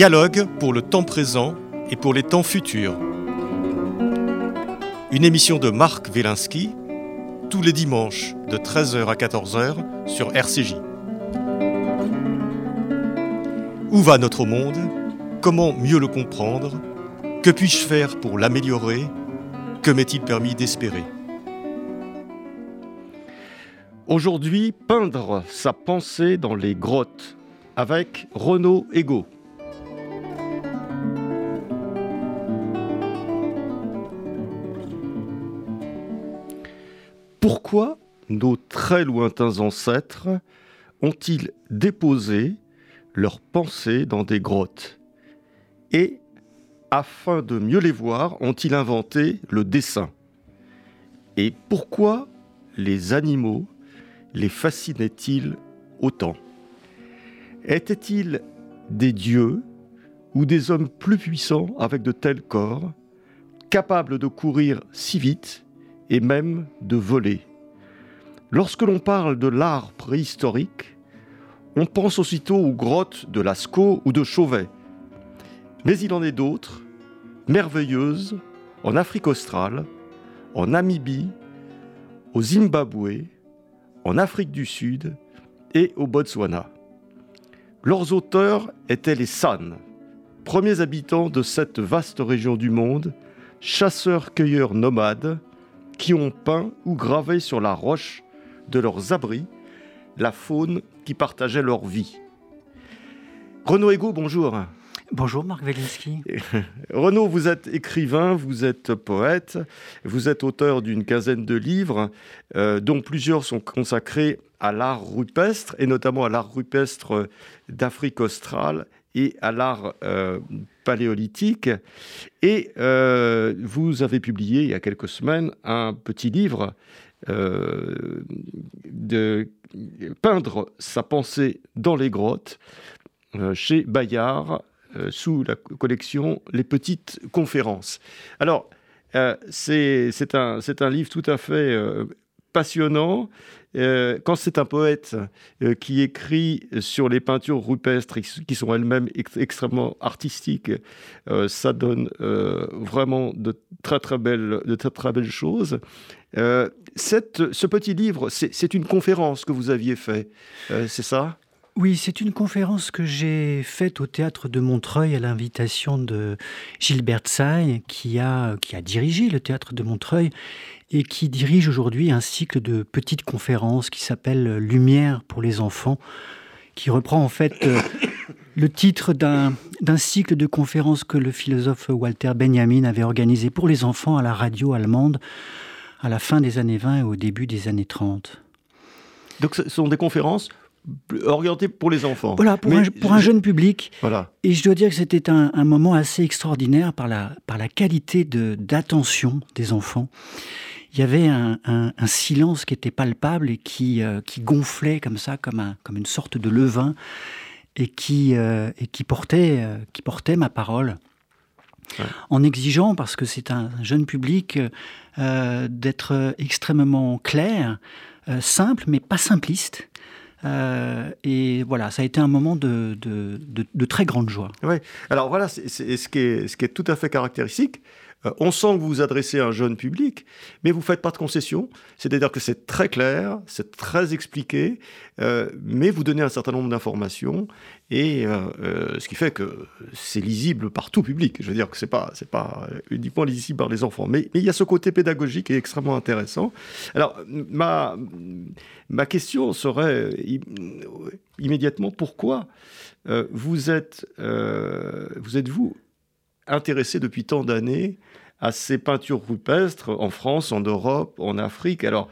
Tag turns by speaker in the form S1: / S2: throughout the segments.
S1: Dialogue pour le temps présent et pour les temps futurs. Une émission de Marc Wielinski, tous les dimanches de 13h à 14h sur RCJ. Où va notre monde? Comment mieux le comprendre? Que puis-je faire pour l'améliorer? Que m'est-il permis d'espérer? Aujourd'hui, peindre sa pensée dans les grottes avec Renaud Ego. Pourquoi nos très lointains ancêtres ont-ils déposé leurs pensées dans des grottes? Et, afin de mieux les voir, ont-ils inventé le dessin? Et pourquoi les animaux les fascinaient-ils autant? Étaient-ils des dieux ou des hommes plus puissants avec de tels corps, capables de courir si vite et même de voler. Lorsque l'on parle de l'art préhistorique, on pense aussitôt aux grottes de Lascaux ou de Chauvet. Mais il en est d'autres, merveilleuses, en Afrique australe, en Namibie, au Zimbabwe, en Afrique du Sud et au Botswana. Leurs auteurs étaient les San, premiers habitants de cette vaste région du monde, chasseurs-cueilleurs nomades, qui ont peint ou gravé sur la roche de leurs abris la faune qui partageait leur vie. Renaud Ego, bonjour.
S2: Bonjour Marc Wielinski.
S1: Renaud, vous êtes écrivain, vous êtes poète, vous êtes auteur d'une quinzaine de livres, euh, dont plusieurs sont consacrés à l'art rupestre, et notamment à l'art rupestre d'Afrique australe et à l'art euh, paléolithique. Et euh, vous avez publié il y a quelques semaines un petit livre euh, de peindre sa pensée dans les grottes chez Bayard sous la collection Les Petites Conférences. Alors, c'est un, un, livre tout à fait passionnant euh, quand c'est un poète euh, qui écrit sur les peintures rupestres qui sont elles-mêmes extrêmement artistiques, euh, ça donne vraiment de très très belles, de très, très belles choses. Ce petit livre, c'est une conférence que vous aviez fait, c'est ça?
S2: Oui, c'est une conférence que j'ai faite au théâtre de Montreuil à l'invitation de Gilbert Say, qui a, qui a dirigé le théâtre de Montreuil et qui dirige aujourd'hui un cycle de petites conférences qui s'appelle Lumière pour les enfants, qui reprend en fait euh, le titre d'un cycle de conférences que le philosophe Walter Benjamin avait organisé pour les enfants à la radio allemande à la fin des années 20 et au début des années 30.
S1: Donc ce sont des conférences orientées pour les enfants.
S2: Voilà, pour, un, pour un, jeune public. Voilà. Et je dois dire que c'était un, un, moment assez extraordinaire par la, par la qualité d'attention des enfants il y avait un, silence qui était palpable et qui, euh, qui gonflait comme ça, comme, un, comme une sorte de levain, et qui, euh, et qui, portait, euh, qui portait ma parole. En exigeant, parce que c'est un jeune public, d'être extrêmement clair, simple, mais pas simpliste. et voilà, ça a été un moment de, de, de, très grande joie.
S1: Oui, alors voilà, c'est ce, qui est, ce qui est tout à fait caractéristique. Euh, on sent que vous vous adressez à un jeune public, mais vous faites pas de concessions. C'est-à-dire que c'est très clair, c'est très expliqué, euh, mais vous donnez un certain nombre d'informations, et euh, ce qui fait que c'est lisible par tout public. Je veux dire que ce n'est pas, pas uniquement lisible par les enfants. Mais, il y a ce côté pédagogique qui est extrêmement intéressant. Alors, ma, ma question serait immédiatement pourquoi vous êtes, vous êtes vous intéressé depuis tant d'années à ces peintures rupestres en France, en Europe, en Afrique. Alors,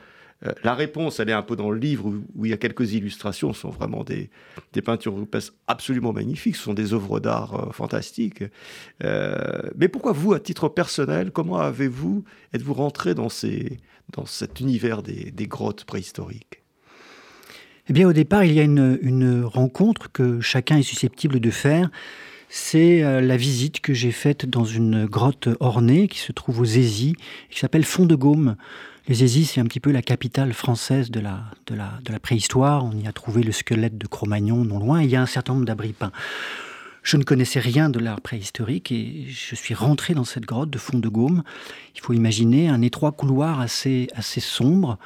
S1: euh, la réponse, elle est un peu dans le livre où, il y a quelques illustrations. Ce sont vraiment des, des, peintures rupestres absolument magnifiques. Ce sont des œuvres d'art euh, fantastiques. Euh, mais pourquoi vous, à titre personnel, comment avez-vous, êtes-vous rentré dans, ces, dans cet univers des, des grottes préhistoriques?
S2: Eh bien, au départ, il y a une, une rencontre que chacun est susceptible de faire c'est euh, la visite que j'ai faite dans une grotte ornée qui se trouve aux Zézis, qui s'appelle Fond de Gaume. Les Zézis, c'est un petit peu la capitale française de la, de, la, de la préhistoire. On y a trouvé le squelette de Cro-Magnon non loin, et il y a un certain nombre d'abris peints. Je ne connaissais rien de l'art préhistorique et je suis rentré dans cette grotte de fond de Gaume. Il faut imaginer un étroit couloir assez, assez sombre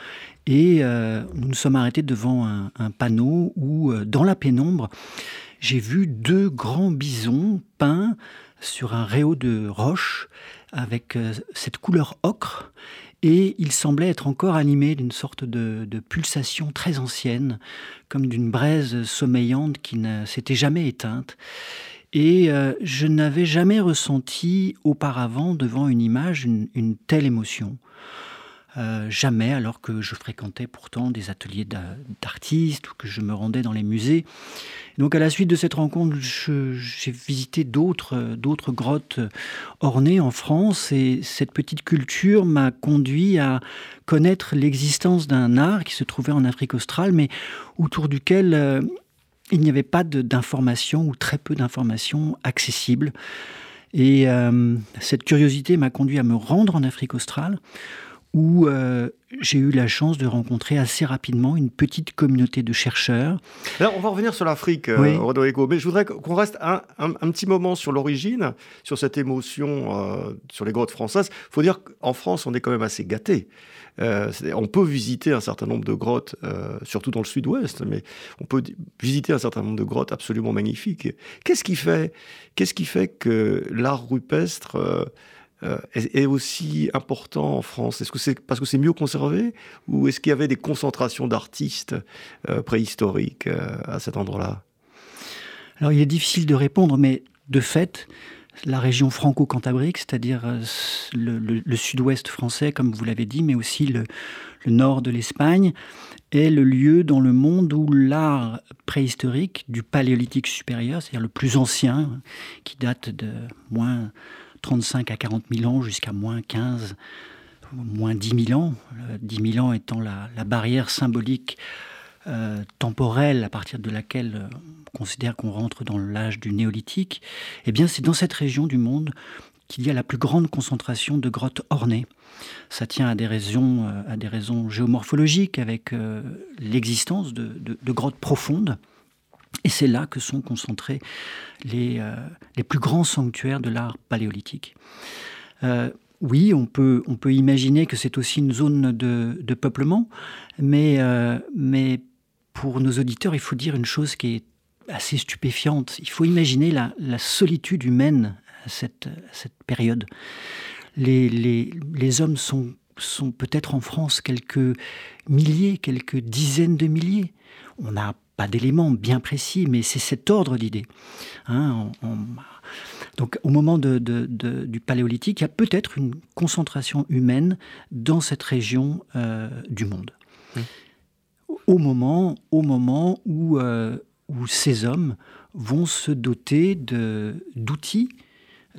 S2: et euh, nous nous sommes arrêtés devant un, panneau où, euh, dans la pénombre, j'ai vu deux grands bisons peints sur un réau de roche avec euh, cette couleur ocre et il semblait être encore animé d'une sorte de, pulsation très ancienne, comme d'une braise sommeillante qui ne s'était jamais éteinte. Et euh, je n'avais jamais ressenti auparavant devant une image une telle émotion. Euh, jamais, alors que je fréquentais pourtant des ateliers d'artistes ou que je me rendais dans les musées. Donc à la suite de cette rencontre, j'ai visité d'autres grottes ornées en France et cette petite culture m'a conduit à connaître l'existence d'un art qui se trouvait en Afrique australe, mais autour duquel euh, il n'y avait pas d'informations ou très peu d'informations accessibles. Et euh, cette curiosité m'a conduit à me rendre en Afrique australe où euh, j'ai eu la chance de rencontrer assez rapidement une petite communauté de chercheurs.
S1: Alors, on va revenir sur l'Afrique, euh, Rodrigo, mais je voudrais qu'on reste un, petit moment sur l'origine, sur cette émotion euh, sur les grottes françaises. Il faut dire qu'en France, on est quand même assez gâté. on peut visiter un certain nombre de grottes, surtout dans le sud-ouest, mais on peut visiter un certain nombre de grottes absolument magnifiques. Qu'est-ce qui fait, qu'est-ce qui fait que l'art rupestre euh, est, aussi important en France? Est-ce que c'est parce que c'est mieux conservé ou est-ce qu'il y avait des concentrations d'artistes euh, préhistoriques euh, à cet endroit-là?
S2: Alors il est difficile de répondre, mais de fait, la région franco-cantabrique, c'est-à-dire le, sud-ouest français, comme vous l'avez dit, mais aussi le, nord de l'Espagne, est le lieu dans le monde où l'art préhistorique du paléolithique supérieur, c'est-à-dire le plus ancien, qui date de moins 35 à 40 000 ans jusqu'à moins 15, moins 10 000 ans, 10 euh, 000 ans étant la, barrière symbolique euh, temporelle à partir de laquelle euh, on considère qu'on rentre dans l'âge du néolithique, eh bien c'est dans cette région du monde qu'il y a la plus grande concentration de grottes ornées. Ça tient à des raisons, raisons géomorphologiques avec l'existence de, grottes profondes et c'est là que sont concentrés les, euh, les plus grands sanctuaires de l'art paléolithique. Euh, oui, on peut, on peut imaginer que c'est aussi une zone de, de peuplement, mais, euh, mais pour nos auditeurs, il faut dire une chose qui est assez stupéfiante. Il faut imaginer la, la solitude humaine à cette, cette période. Les, les, les hommes sont, sont peut-être en France quelques milliers, quelques dizaines de milliers. On a pas d'éléments bien précis, mais c'est cet ordre d'idées. Hein, donc au moment du paléolithique, il y a peut-être une concentration humaine dans cette région euh, du monde. Mmh. Au moment, au moment où, euh, où ces hommes vont se doter d'outils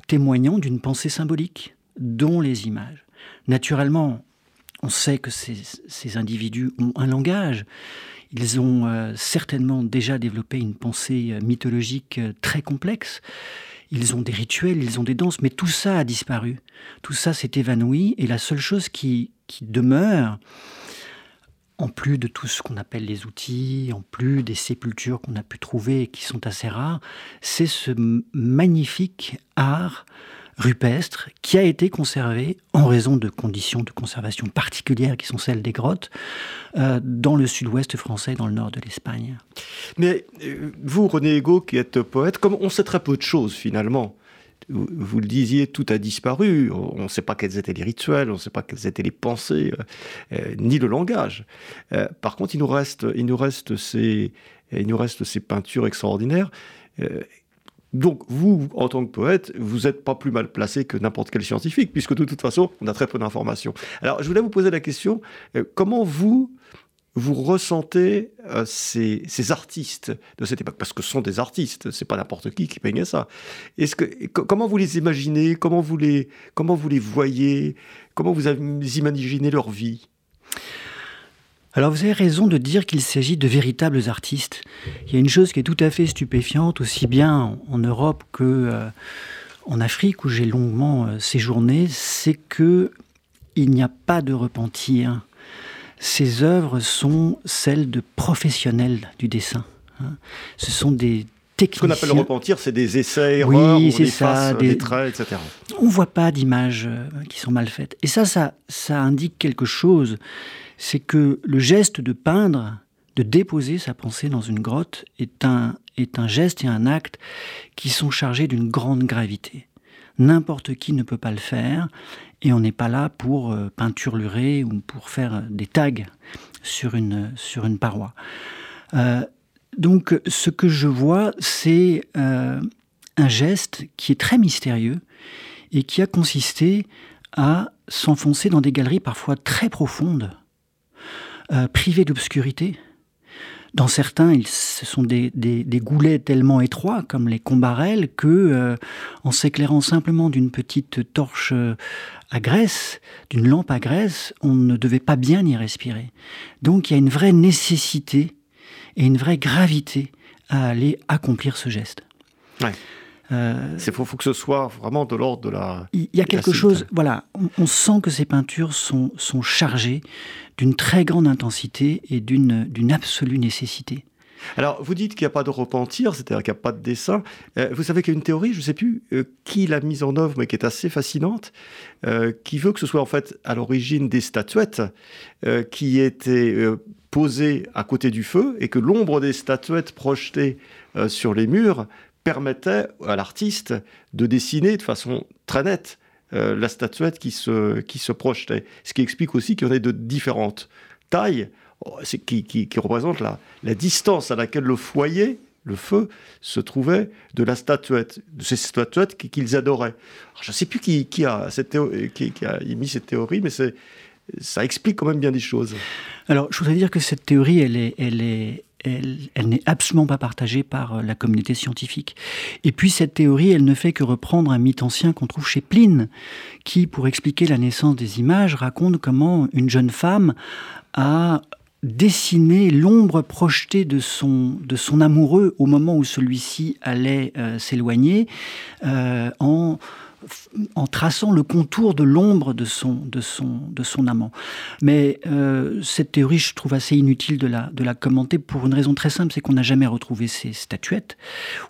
S2: témoignant d'une pensée symbolique, dont les images. Naturellement, on sait que ces, ces individus ont un langage, ils ont euh, certainement déjà développé une pensée euh, mythologique euh, très complexe. Ils ont des rituels, ils ont des danses, mais tout ça a disparu. Tout ça s'est évanoui et la seule chose qui, qui demeure, en plus de tout ce qu'on appelle les outils, en plus des sépultures qu'on a pu trouver et qui sont assez rares, c'est ce magnifique art rupestre qui a été conservé en raison de conditions de conservation particulières qui sont celles des grottes euh, dans le sud-ouest français, dans le nord de l'Espagne.
S1: Mais euh, vous, René Ego, qui êtes poète, comme on sait très peu de choses finalement, vous le disiez, tout a disparu. On ne sait pas quels étaient les rituels, on ne sait pas quelles étaient les pensées, euh, ni le langage. par contre, il nous reste, il nous reste ces, il nous reste ces peintures extraordinaires. Donc vous, en tant que poète, vous n'êtes pas plus mal placé que n'importe quel scientifique, puisque de toute façon, on a très peu d'informations. Alors je voulais vous poser la question, euh, comment vous, vous ressentez euh, ces, artistes de cette époque? Parce que ce sont des artistes, c'est pas n'importe qui qui peignait ça. Comment vous les imaginez? Comment vous les, comment vous les voyez? Comment vous imaginez leur vie?
S2: Alors vous avez raison de dire qu'il s'agit de véritables artistes. Il y a une chose qui est tout à fait stupéfiante, aussi bien en Europe que euh, en Afrique où j'ai longuement euh, séjourné, c'est que il n'y a pas de repentir. Ces œuvres sont celles de professionnels du dessin. Hein. Ce sont des.
S1: Ce qu'on appelle le repentir, c'est des essais, erreurs, oui, ça, des... traits, etc.
S2: On ne voit pas d'images euh, qui sont mal faites. Et ça, ça, ça indique quelque chose. C'est que le geste de peindre, de déposer sa pensée dans une grotte, est un, est un geste et un acte qui sont chargés d'une grande gravité. N'importe qui ne peut pas le faire, et on n'est pas là pour euh, peinturlurer ou pour faire des tags sur une, sur une paroi. Euh, donc ce que je vois, c'est euh, un geste qui est très mystérieux et qui a consisté à s'enfoncer dans des galeries parfois très profondes, privées d'obscurité, dans certains, ce sont des, goulets tellement étroits, comme les combarelles, que, euh, en s'éclairant simplement d'une petite torche euh, à graisse, d'une lampe à graisse, on ne devait pas bien y respirer. Donc il y a une vraie nécessité et une vraie gravité à aller accomplir ce geste.
S1: Euh, Il faut, que ce soit vraiment de l'ordre de la.
S2: Il y a quelque chose, voilà, on, sent que ces peintures sont, sont chargées d'une très grande intensité et d'une absolue nécessité.
S1: Alors, vous dites qu'il n'y a pas de repentir, c'est-à-dire qu'il n'y a pas de dessin. Euh, vous savez qu'il y a une théorie, je ne sais plus euh, qui l'a mise en œuvre, mais qui est assez fascinante, qui veut que ce soit en fait à l'origine des statuettes qui étaient posées à côté du feu et que l'ombre des statuettes projetées sur les murs permettait à l'artiste de dessiner de façon très nette euh, la statuette qui se, qui se projetait. Ce qui explique aussi qu'il y en ait de différentes tailles, oh, qui, qui, qui représentent la, la distance à laquelle le foyer, le feu, se trouvait de la statuette, de ces statuettes qu'ils adoraient. je ne sais plus qui, a cette qui, a émis cette théorie, mais ça explique quand même bien des choses.
S2: Alors, je voudrais dire que cette théorie, elle est, elle est, elle, n'est absolument pas partagée par euh, la communauté scientifique. Et puis cette théorie, elle ne fait que reprendre un mythe ancien qu'on trouve chez Pline, qui, pour expliquer la naissance des images, raconte comment une jeune femme a dessiné l'ombre projetée de son, de son amoureux au moment où celui-ci allait euh, s'éloigner euh, en en traçant le contour de l'ombre de son, de, son, de son amant. Mais euh, cette théorie, je trouve assez inutile de la, de la commenter pour une raison très simple, c'est qu'on n'a jamais retrouvé ces statuettes.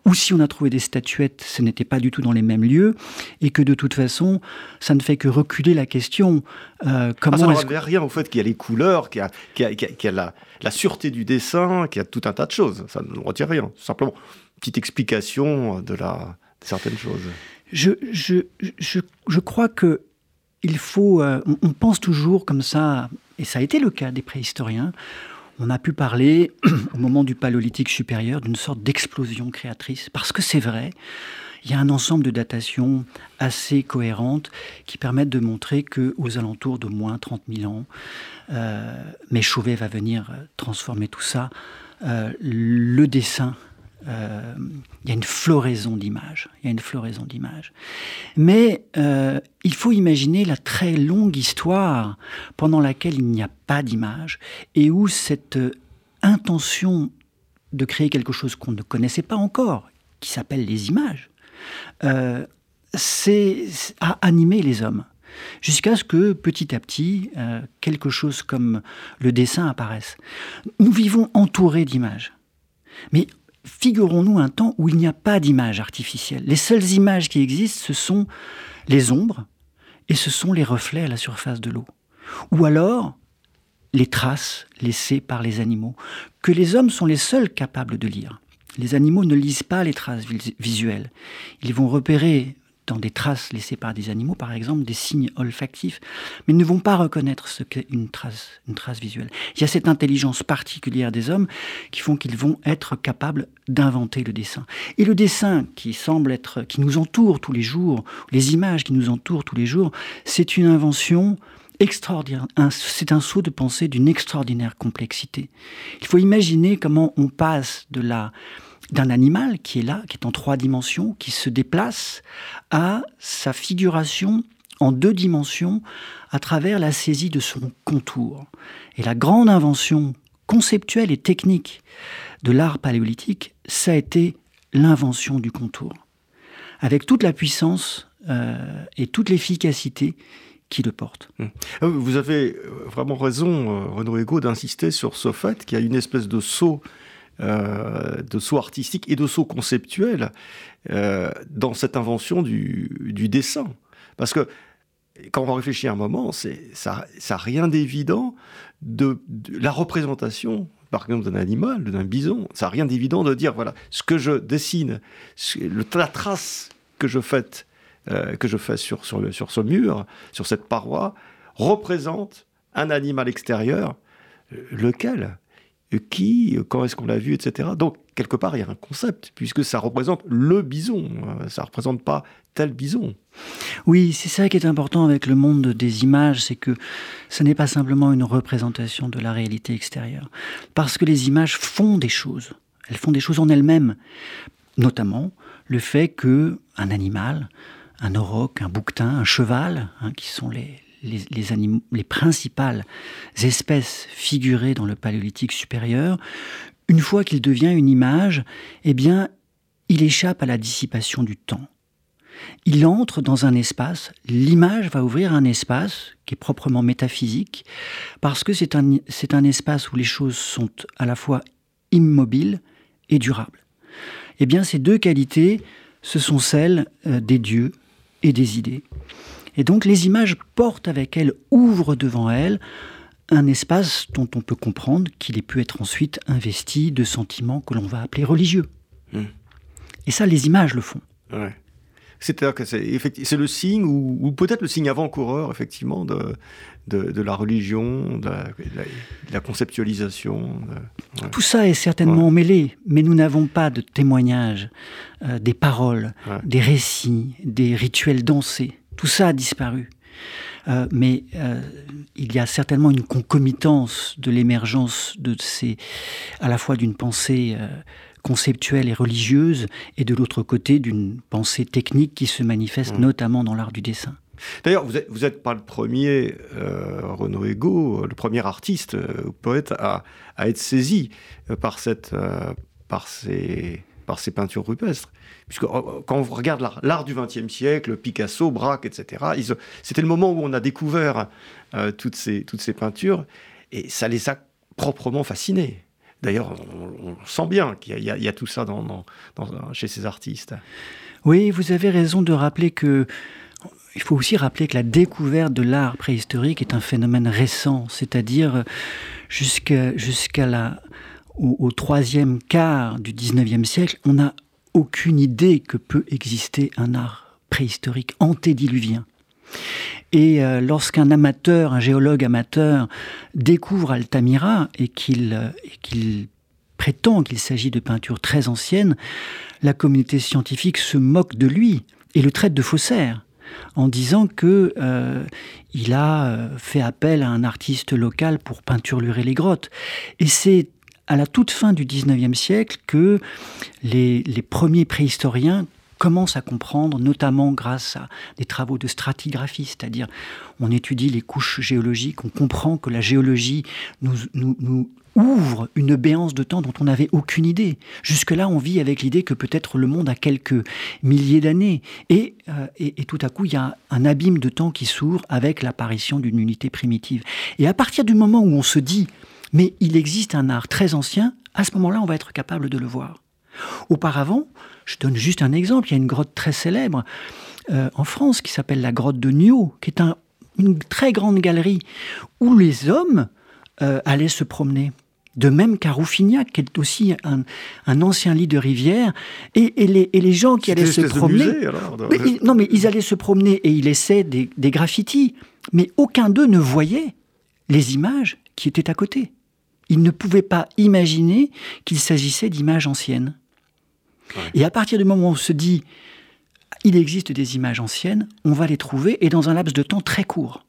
S2: Ou si on a trouvé des statuettes, ce n'était pas du tout dans les mêmes lieux, et que de toute façon, ça ne fait que reculer la question.
S1: Euh, comment ah, ça rien au fait qu'il y a les couleurs, qu'il y a, y a, la, la, sûreté du dessin, qu'il y a tout un tas de choses. Ça ne retire rien. Simplement, petite explication de, la, de certaines choses
S2: je, crois que il faut. Euh, on, pense toujours comme ça, et ça a été le cas des préhistoriens. On a pu parler, au moment du paléolithique supérieur, d'une sorte d'explosion créatrice, parce que c'est vrai. Il y a un ensemble de datations assez cohérentes qui permettent de montrer que aux alentours de moins 30 000 ans, euh, mais Chauvet va venir transformer tout ça. Euh, le dessin euh, il y a une floraison d'images. Il y a une floraison d'images. Mais euh, il faut imaginer la très longue histoire pendant laquelle il n'y a pas d'images et où cette euh, intention de créer quelque chose qu'on ne connaissait pas encore, qui s'appelle les images, euh, c'est à les hommes jusqu'à ce que petit à petit, quelque chose comme le dessin apparaisse. Nous vivons entourés d'images. Mais figurons-nous un temps où il n'y a pas d'image artificielle. Les seules images qui existent, ce sont les ombres et ce sont les reflets à la surface de l'eau. Ou alors les traces laissées par les animaux, que les hommes sont les seuls capables de lire. Les animaux ne lisent pas les traces visuelles. Ils vont repérer dans des traces laissées par des animaux, par exemple, des signes olfactifs, mais ne vont pas reconnaître ce qu'est une trace, visuelle. Il y a cette intelligence particulière des hommes qui font qu'ils vont être capables d'inventer le dessin. Et le dessin qui semble être, qui nous entoure tous les jours, les images qui nous entourent tous les jours, c'est une invention extraordinaire. C'est un saut de pensée d'une extraordinaire complexité. Il faut imaginer comment on passe de la d'un animal qui est là, qui est en trois dimensions, qui se déplace à sa figuration en deux dimensions à travers la saisie de son contour. Et la grande invention conceptuelle et technique de l'art paléolithique, ça a été l'invention du contour, avec toute la puissance euh, et toute l'efficacité qui le porte.
S1: Hum. Ah vous avez vraiment raison, euh, Renaud Ego, d'insister sur ce fait qu'il y a une espèce de saut de saut artistique et de saut conceptuel dans cette invention du, dessin. Parce que quand on réfléchit un moment, ça n'a rien d'évident de, la représentation, par exemple, d'un animal, d'un bison. Ça n'a rien d'évident de dire, voilà, ce que je dessine, la trace que je fais, euh, que je sur, sur, le, sur ce mur, sur cette paroi, représente un animal extérieur, euh, lequel? Qui, quand est-ce qu'on l'a vu, etc. Donc, quelque part, il y a un concept, puisque ça représente le bison, euh, ça ne représente pas tel bison.
S2: Oui, c'est ça qui est important avec le monde des images, c'est que ce n'est pas simplement une représentation de la réalité extérieure, parce que les images font des choses, elles font des choses en elles-mêmes, notamment le fait que un animal, un auroch, un bouquetin, un cheval, hein, qui sont les, les, principales espèces figurées dans le paléolithique supérieur, une fois qu'il devient une image, eh bien, il échappe à la dissipation du temps. Il entre dans un espace, l'image va ouvrir un espace qui est proprement métaphysique, parce que c'est un, c'est un espace où les choses sont à la fois immobiles et durables. Eh bien, ces deux qualités, ce sont celles euh, des dieux et des idées. Et donc les images portent avec elles, ouvrent devant elles un espace dont on peut comprendre qu'il ait pu être ensuite investi de sentiments que l'on va appeler religieux. Hmm. Et ça, les images le font.
S1: C'est-à-dire que c'est le signe, ou, peut-être le signe avant-coureur, effectivement, de, de, la religion, de la, conceptualisation.
S2: Tout ça est certainement mêlé, mais nous n'avons pas de témoignages, euh, des paroles, des récits, des rituels dansés. Tout ça a disparu. Euh, mais euh, il y a certainement une concomitance de l'émergence de ces, à la fois d'une pensée euh, conceptuelle et religieuse, et de l'autre côté d'une pensée technique qui se manifeste mmh. notamment dans l'art du dessin.
S1: D'ailleurs, vous n'êtes pas le premier, Renaud Ego, le premier artiste, poète à, à, être saisi par, cette, par ces par ces peintures rupestres. Puisque euh, quand on regarde l'art du XXe siècle, Picasso, Braque, etc., c'était le moment où on a découvert euh, toutes, ces, toutes ces peintures, et ça les a proprement fascinés. D'ailleurs, on, sent bien qu'il y, a tout ça dans, chez ces artistes.
S2: Oui, vous avez raison de rappeler que il faut aussi rappeler que la découverte de l'art préhistorique est un phénomène récent, c'est-à-dire jusqu'à jusqu'à la au, troisième quart du 19e siècle, on n'a aucune idée que peut exister un art préhistorique antédiluvien. Et euh, lorsqu'un amateur, un géologue amateur, découvre Altamira et qu'il euh, prétend qu'il s'agit de peintures très anciennes, la communauté scientifique se moque de lui et le traite de faussaire en disant que euh, il a fait appel à un artiste local pour peinturlurer les grottes. Et c'est à la toute fin du 19e siècle que les, premiers préhistoriens commencent à comprendre, notamment grâce à des travaux de stratigraphie, c'est-à-dire on étudie les couches géologiques, on comprend que la géologie nous, ouvre une béance de temps dont on n'avait aucune idée. Jusque-là, on vit avec l'idée que peut-être le monde a quelques milliers d'années. Euh, et, et, tout à coup, il y a un abîme de temps qui s'ouvre avec l'apparition d'une unité primitive. Et à partir du moment où on se dit, mais il existe un art très ancien, à ce moment-là, on va être capable de le voir. Auparavant, je donne juste un exemple, il y a une grotte très célèbre euh, en France qui s'appelle la grotte de Nio, qui est une très grande galerie où les hommes euh, allaient se promener. De même qu'à Rouffignac, qui est aussi un, ancien lit de rivière, et, les, gens qui allaient se promener. non, mais ils allaient se promener et ils laissaient des, des graffitis, mais aucun d'eux ne voyait les images qui étaient à côté. Il ne pouvait pas imaginer qu'il s'agissait d'images anciennes. Et à partir du moment où on se dit, il existe des images anciennes, on va les trouver, et dans un laps de temps très court,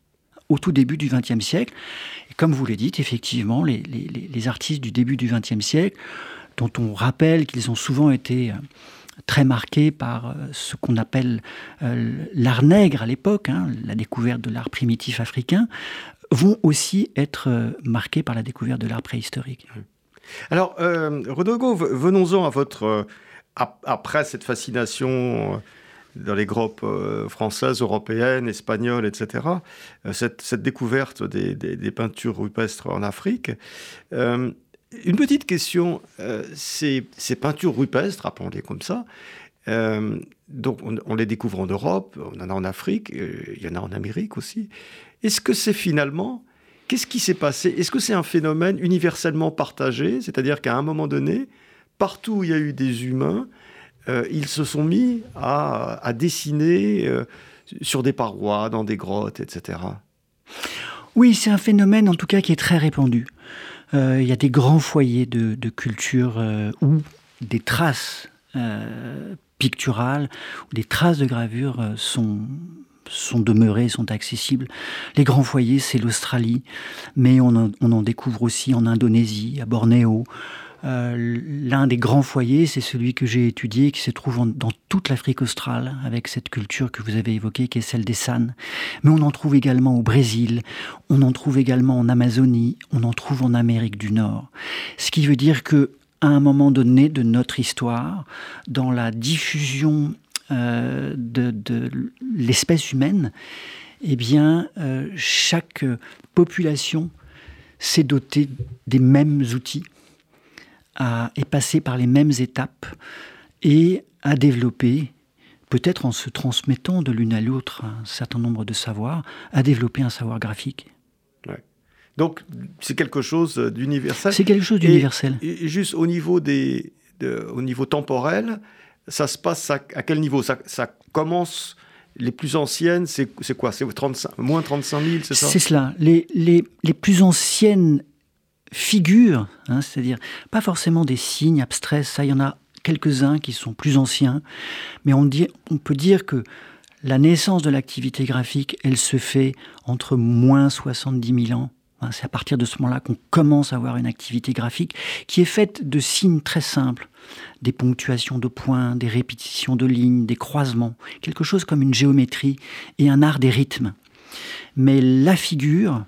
S2: au tout début du XXe siècle. Et comme vous l'avez dit, effectivement, les, artistes du début du XXe siècle, dont on rappelle qu'ils ont souvent été euh, très marqués par euh, ce qu'on appelle euh, l'art nègre à l'époque, hein, la découverte de l'art primitif africain, vont aussi être euh, marqués par la découverte de l'art préhistorique.
S1: Alors, euh, venons-en à votre... Euh, après cette fascination dans les groupes françaises, européennes, espagnoles, etc., cette, découverte des, peintures rupestres en Afrique, une petite question, ces, ces, peintures rupestres, appelons-les comme ça, donc on, les découvre en Europe, on en a en Afrique, il y en a en Amérique aussi. Est-ce que c'est finalement Qu'est-ce qui s'est passé? Est-ce que c'est un phénomène universellement partagé? C'est-à-dire qu'à un moment donné, partout où il y a eu des humains, euh, ils se sont mis à, dessiner euh, sur des parois, dans des grottes, etc.
S2: Oui, c'est un phénomène en tout cas qui est très répandu. Euh, il y a des grands foyers de, de culture où des traces picturales, où des traces de gravure sont sont demeurés, sont accessibles. Les grands foyers, c'est l'Australie, mais on en, découvre aussi en Indonésie, à Bornéo. Euh, l'un des grands foyers, c'est celui que j'ai étudié, qui se trouve dans toute l'Afrique australe, avec cette culture que vous avez évoquée, qui est celle des San. Mais on en trouve également au Brésil, on en trouve également en Amazonie, on en trouve en Amérique du Nord. Ce qui veut dire que à un moment donné de notre histoire, dans la diffusion euh, de, l'espèce humaine, eh euh, chaque population s'est dotée des mêmes outils, a, est passée par les mêmes étapes et a développé, peut-être en se transmettant de l'une à l'autre un certain nombre de savoirs, a développé un savoir graphique.
S1: Donc, c'est quelque chose d'universel.
S2: C'est quelque chose d'universel.
S1: Et, juste au niveau, des, au niveau temporel, ça se passe à, quel niveau? Ça, commence, les plus anciennes, c'est quoi? C'est moins 35 000, c'est ça?
S2: C'est cela. Les, les, les, plus anciennes figures, hein, c'est-à-dire pas forcément des signes abstraits, ça, il y en a quelques-uns qui sont plus anciens, mais on, dit, on peut dire que la naissance de l'activité graphique, elle se fait entre moins 70 000 ans c'est à partir de ce moment-là qu'on commence à avoir une activité graphique qui est faite de signes très simples, des ponctuations de points, des répétitions de lignes, des croisements, quelque chose comme une géométrie et un art des rythmes. Mais la figure,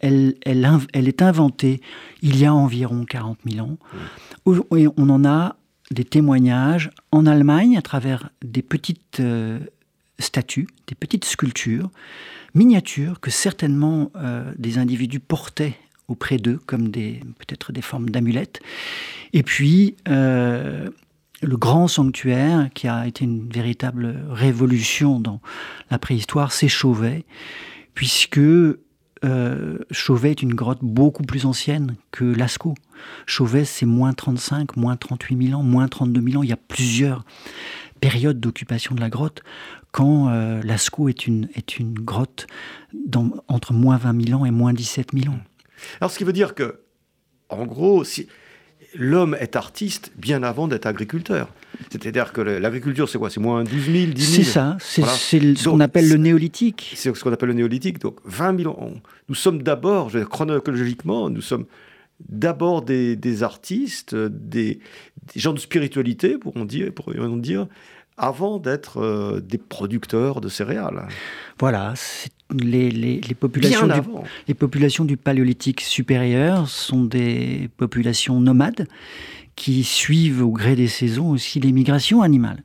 S2: elle, elle, est inventée il y a environ 40 000 ans. Et on en a des témoignages en Allemagne à travers des petites euh, statues, des petites sculptures miniatures que certainement euh, des individus portaient auprès d'eux comme peut-être des formes d'amulettes. Et puis euh, le grand sanctuaire qui a été une véritable révolution dans la préhistoire, c'est Chauvet, puisque euh, Chauvet est une grotte beaucoup plus ancienne que Lascaux. Chauvet, c'est moins 35, moins 38 000 ans, moins 32 000 ans. Il y a plusieurs périodes d'occupation de la grotte quand euh, Lascaux est une, est une grotte dans, entre moins 20 000 ans et moins 17 000 ans.
S1: Alors, ce qui veut dire que, en gros, si, l'homme est artiste bien avant d'être agriculteur. C'est-à-dire que l'agriculture, c'est quoi? C'est moins 12 000, 10 000
S2: C'est ça, c'est ce qu'on appelle le néolithique.
S1: C'est ce qu'on appelle le néolithique. Donc 20 000 ans. Nous sommes d'abord, chronologiquement, nous sommes d'abord des, artistes, des, gens de spiritualité, pourrons dire, pourrions dire, avant d'être euh, des producteurs de céréales.
S2: Voilà, les, les, populations du, les populations du paléolithique supérieur sont des populations nomades qui suivent au gré des saisons aussi les migrations animales.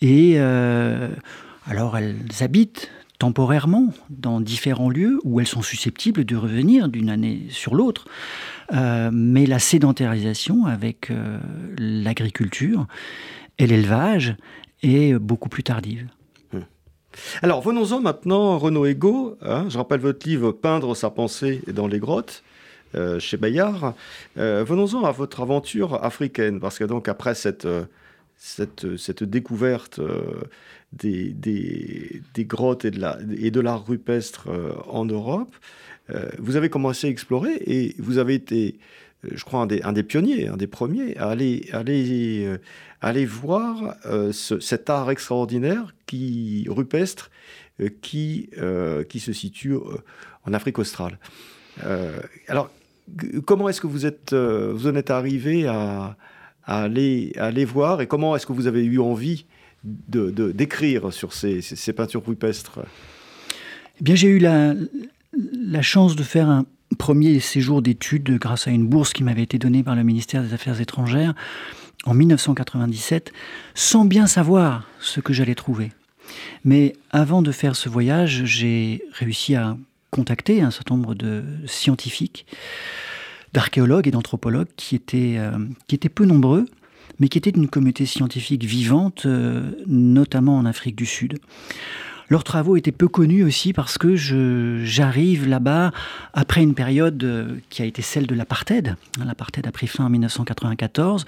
S2: Et euh, alors elles habitent temporairement dans différents lieux où elles sont susceptibles de revenir d'une année sur l'autre. Euh, mais la sédentarisation avec l'agriculture et l'élevage est beaucoup plus tardive. Hmm.
S1: Alors venons-en maintenant, Renaud Ego. Hein, je rappelle votre livre Peindre sa pensée dans les grottes. Euh, chez Bayard. Euh, venons-en à votre aventure africaine, parce que donc après cette, euh, découverte des, grottes et de, la, l'art rupestre en Europe, vous avez commencé à explorer et vous avez été je crois, un des, pionniers, un des premiers, à aller, aller voir euh, cet art extraordinaire qui, rupestre qui, qui se situe en Afrique australe. alors, comment est-ce que vous, êtes, vous en êtes arrivé à, aller, aller voir et comment est-ce que vous avez eu envie de, d'écrire sur ces, ces, peintures rupestres?
S2: Eh bien, j'ai eu la, la chance de faire un, premier séjour d'études grâce à une bourse qui m'avait été donnée par le ministère des Affaires étrangères en 1997, sans bien savoir ce que j'allais trouver. Mais avant de faire ce voyage, j'ai réussi à contacter un certain nombre de scientifiques, d'archéologues et d'anthropologues qui étaient, qui étaient peu nombreux, mais qui étaient d'une communauté scientifique vivante, notamment en Afrique du Sud. Leurs travaux étaient peu connus aussi parce que j'arrive là-bas après une période euh, qui a été celle de l'apartheid. L'apartheid a pris fin en 1994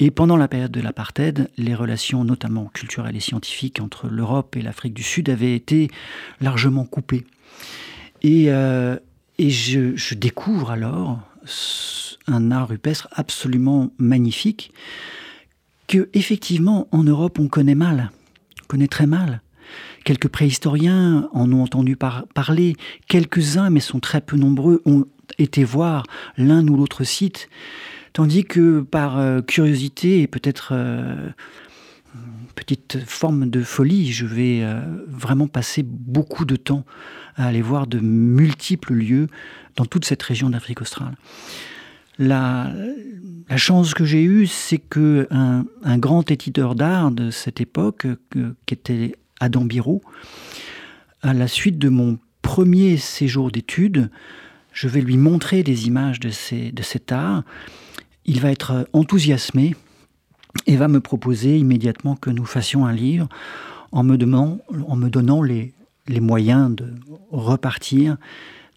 S2: et pendant la période de l'apartheid, les relations notamment culturelles et scientifiques entre l'Europe et l'Afrique du Sud avaient été largement coupées. Et, euh, je découvre alors un art rupestre absolument magnifique que effectivement en Europe on connaît mal, on connaît très mal. Quelques préhistoriens en ont entendu parler, quelques-uns, mais sont très peu nombreux, ont été voir l'un ou l'autre site, tandis que par euh, curiosité et peut-être euh, petite forme de folie, je vais euh, vraiment passer beaucoup de temps à aller voir de multiples lieux dans toute cette région d'Afrique australe. La, chance que j'ai eue, c'est que un, grand éditeur d'art de cette époque, qui était Adam Biro. À la suite de mon premier séjour d'études, je vais lui montrer des images de, cet art. Il va être enthousiasmé et va me proposer immédiatement que nous fassions un livre en me, donnant, en me donnant les, les moyens de repartir,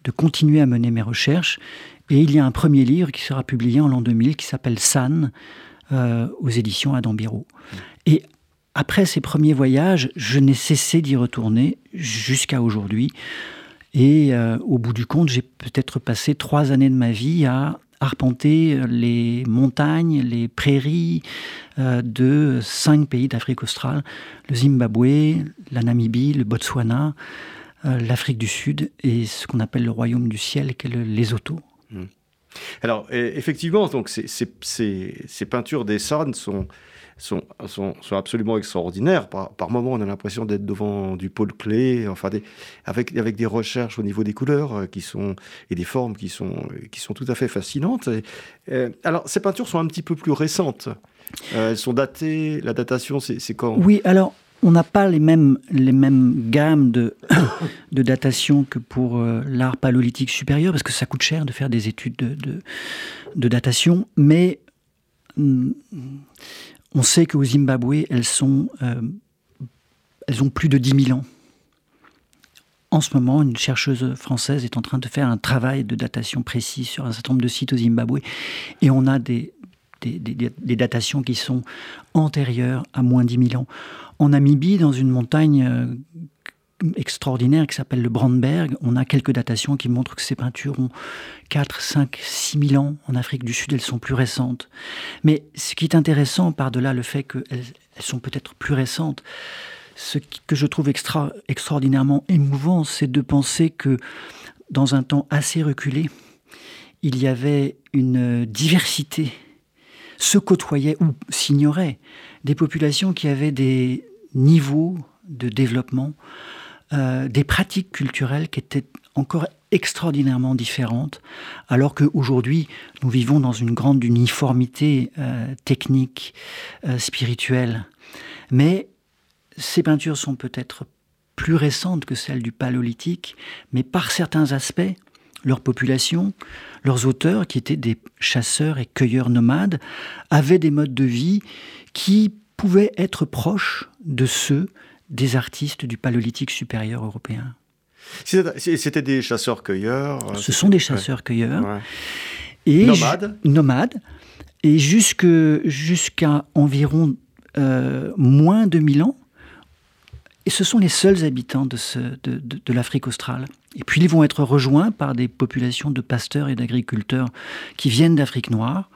S2: de continuer à mener mes recherches. Et il y a un premier livre qui sera publié en l'an 2000 qui s'appelle San euh, aux éditions Adam Biro. Et après ces premiers voyages, je n'ai cessé d'y retourner jusqu'à aujourd'hui. Et euh, au bout du compte, j'ai peut-être passé trois années de ma vie à arpenter les montagnes, les prairies euh, de cinq pays d'Afrique australe, le Zimbabwe, la Namibie, le Botswana, euh, l'Afrique du Sud et ce qu'on appelle le royaume du ciel, qui est le Lesotho. Mmh.
S1: Alors, effectivement, donc ces, ces peintures des San sont sont, sont, sont absolument extraordinaires. Par, par moments, on a l'impression d'être devant du Paul Klee, enfin des, avec, avec des recherches au niveau des couleurs euh, qui sont, et des formes qui sont, qui sont tout à fait fascinantes. Euh, alors, ces peintures sont un petit peu plus récentes. Euh, elles sont datées, la datation, c'est quand?
S2: Oui, alors on n'a pas les mêmes, les mêmes gammes de, de datation que pour l'art paléolithique supérieur, parce que ça coûte cher de faire des études de, de, datation, mais mm, on sait qu'au Zimbabwe, elles, euh, ont plus de 10 000 ans. En ce moment, une chercheuse française est en train de faire un travail de datation précis sur un certain nombre de sites au Zimbabwe. Et on a des, des, datations qui sont antérieures à moins 10 000 ans. En Namibie, dans une montagne euh, extraordinaire qui s'appelle le Brandberg. On a quelques datations qui montrent que ces peintures ont 4, 5, 6 000 ans. En Afrique du Sud, elles sont plus récentes. Mais ce qui est intéressant, par-delà le fait qu'elles elles sont peut-être plus récentes, ce que je trouve extra, extraordinairement émouvant, c'est de penser que dans un temps assez reculé, il y avait une diversité, se côtoyaient ou s'ignoraient des populations qui avaient des niveaux de développement euh, des pratiques culturelles qui étaient encore extraordinairement différentes, alors qu'aujourd'hui, nous vivons dans une grande uniformité euh, technique, euh, spirituelle. Mais ces peintures sont peut-être plus récentes que celles du paléolithique, mais par certains aspects, leur population, leurs auteurs, qui étaient des chasseurs et cueilleurs nomades, avaient des modes de vie qui pouvaient être proches de ceux des artistes du paléolithique supérieur européen.
S1: C'était des chasseurs-cueilleurs
S2: euh, Ce sont des chasseurs-cueilleurs.
S1: Et nomades
S2: Nomades. Et jusqu'à environ euh, moins de 1000 ans, et ce sont les seuls habitants de, ce, de, de, l'Afrique australe. Et puis ils vont être rejoints par des populations de pasteurs et d'agriculteurs qui viennent d'Afrique noire.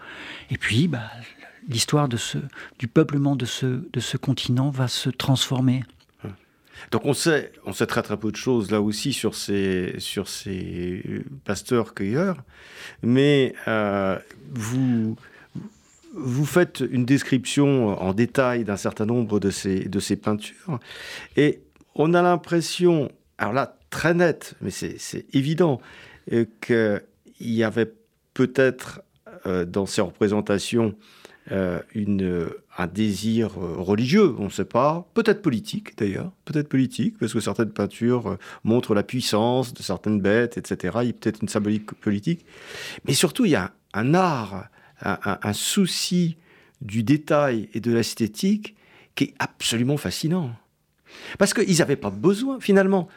S2: Et puis bah, l'histoire du peuplement de ce, de ce continent va se transformer.
S1: Donc on sait, on sait très très peu de choses là aussi sur ces, sur ces pasteurs-cueilleurs, mais euh, vous, vous faites une description en détail d'un certain nombre de ces, de ces peintures, et on a l'impression, alors là très net, mais c'est évident, euh, qu'il y avait peut-être euh, dans ces représentations euh, une, un désir religieux, on ne sait pas, peut-être politique d'ailleurs, peut-être politique, parce que certaines peintures montrent la puissance de certaines bêtes, etc. Il y a peut-être une symbolique politique. Mais surtout, il y a un art, un souci du détail et de l'esthétique qui est absolument fascinant. Parce qu'ils n'avaient pas besoin, finalement.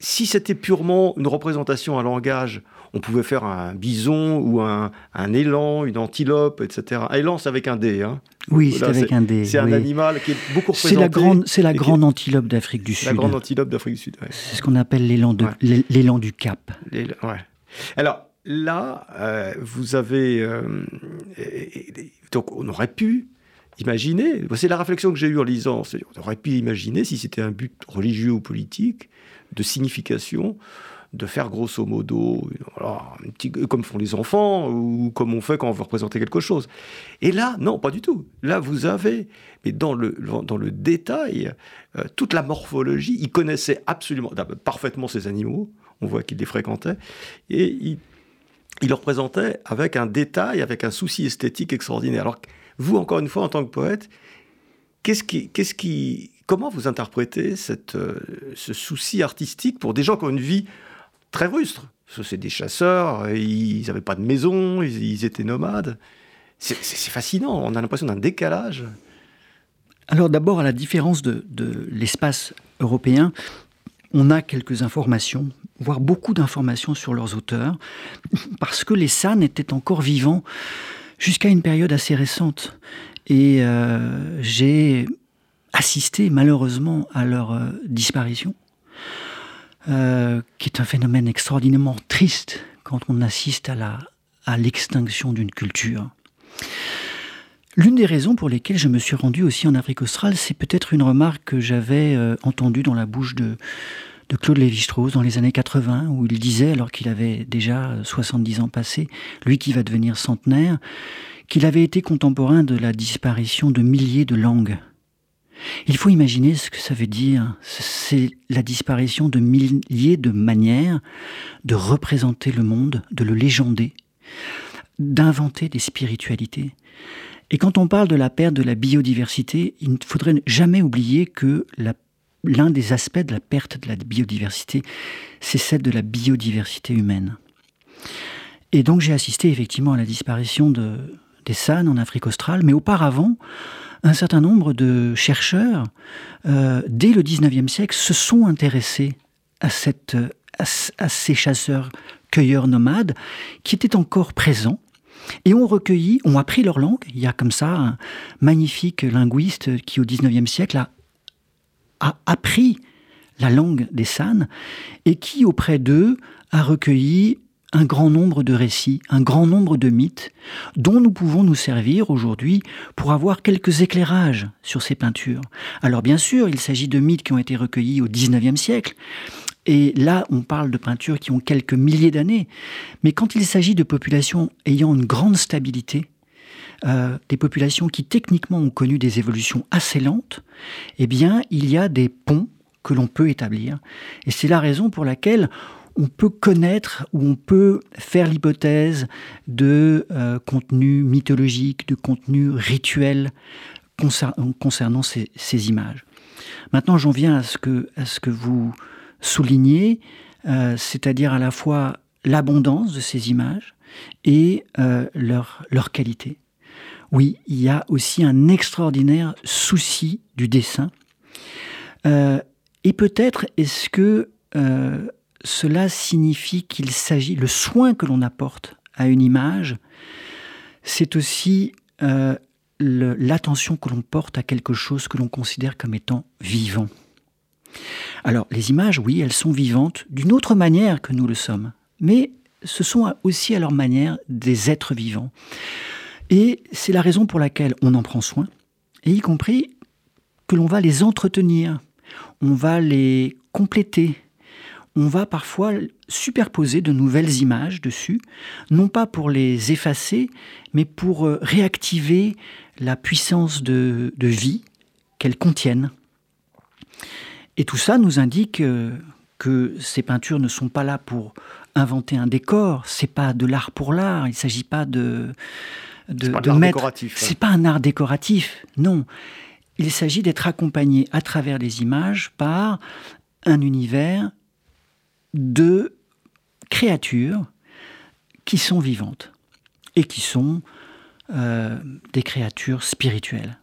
S1: Si c'était purement une représentation, un langage, on pouvait faire un bison ou un, élan, une antilope, etc. Un élan, c'est avec un dé. Hein.
S2: Oui, c'est avec un dé.
S1: C'est un animal qui est beaucoup représenté.
S2: C'est la grande, c'est la grande antilope d'Afrique du Sud.
S1: La grande antilope d'Afrique du Sud.
S2: C'est ce qu'on appelle l'élan, l'élan du Cap.
S1: Ouais. Alors là, euh, vous avez euh, donc on aurait pu imaginer, c'est la réflexion que j'ai eue en lisant, on aurait pu imaginer, si c'était un but religieux ou politique, de signification, de faire grosso modo, petit, comme font les enfants, ou comme on fait quand on veut représenter quelque chose. Et là, non, pas du tout. Là, vous avez, mais dans le, dans le détail, euh, toute la morphologie, il connaissait absolument, parfaitement ces animaux, on voit qu'il les fréquentait, et il il le représentait avec un détail, avec un souci esthétique extraordinaire. Alors, vous, encore une fois, en tant que poète, qu'est-ce qui, qu'est-ce qui, comment vous interprétez cette, euh, ce souci artistique pour des gens qui ont une vie très rustre C'est des chasseurs, ils n'avaient pas de maison, ils, étaient nomades. C'est, fascinant, on a l'impression d'un décalage.
S2: Alors d'abord, à la différence de, l'espace européen, on a quelques informations, voire beaucoup d'informations sur leurs auteurs, parce que les San étaient encore vivants jusqu'à une période assez récente. Et euh, j'ai assisté malheureusement à leur euh, disparition, euh, qui est un phénomène extraordinairement triste quand on assiste à, la, à l'extinction d'une culture. L'une des raisons pour lesquelles je me suis rendu aussi en Afrique australe, c'est peut-être une remarque que j'avais euh, entendue dans la bouche de, de Claude Lévi-Strauss dans les années 80, où il disait, alors qu'il avait déjà 70 ans passés, lui qui va devenir centenaire, qu'il avait été contemporain de la disparition de milliers de langues. Il faut imaginer ce que ça veut dire. C'est la disparition de milliers de manières de représenter le monde, de le légender, d'inventer des spiritualités. Et quand on parle de la perte de la biodiversité, il ne faudrait jamais oublier que l'un des aspects de la perte de la biodiversité, c'est celle de la biodiversité humaine. Et donc j'ai assisté effectivement à la disparition de, des SAN en Afrique australe, mais auparavant, un certain nombre de chercheurs, euh, dès le 19e siècle, se sont intéressés à, ces chasseurs-cueilleurs nomades qui étaient encore présents et ont recueilli, ont appris leur langue. Il y a comme ça un magnifique linguiste qui, au XIXe siècle, a, a appris la langue des San et qui, auprès d'eux, a recueilli un grand nombre de récits, un grand nombre de mythes, dont nous pouvons nous servir aujourd'hui pour avoir quelques éclairages sur ces peintures. Alors bien sûr, il s'agit de mythes qui ont été recueillis au XIXe siècle, et là, on parle de peintures qui ont quelques milliers d'années. Mais quand il s'agit de populations ayant une grande stabilité, euh, des populations qui techniquement ont connu des évolutions assez lentes, eh bien, il y a des ponts que l'on peut établir. Et c'est la raison pour laquelle on peut connaître ou on peut faire l'hypothèse de euh, contenu mythologique, de contenu rituel concernant ces, images. Maintenant, j'en viens à ce que, vous souligner, euh, c'est-à-dire à la fois l'abondance de ces images et euh, leur, qualité. Oui, il y a aussi un extraordinaire souci du dessin. Et peut-être est-ce que cela signifie qu'il s'agit, le soin que l'on apporte à une image, c'est aussi l'attention que l'on porte à quelque chose que l'on considère comme étant vivant. Alors, les images, oui, elles sont vivantes d'une autre manière que nous le sommes, mais ce sont aussi à leur manière des êtres vivants. Et c'est la raison pour laquelle on en prend soin, et y compris que l'on va les entretenir, on va les compléter, on va parfois superposer de nouvelles images dessus, non pas pour les effacer, mais pour euh, réactiver la puissance de, de vie qu'elles contiennent. Et tout ça nous indique euh, que ces peintures ne sont pas là pour inventer un décor, c'est pas de l'art pour l'art, il ne s'agit pas de, de,
S1: pas
S2: de
S1: un art
S2: mettre.
S1: décoratif, hein.
S2: C'est pas un art décoratif, non. Il s'agit d'être accompagné à travers les images par un univers de créatures qui sont vivantes et qui sont euh, des créatures spirituelles.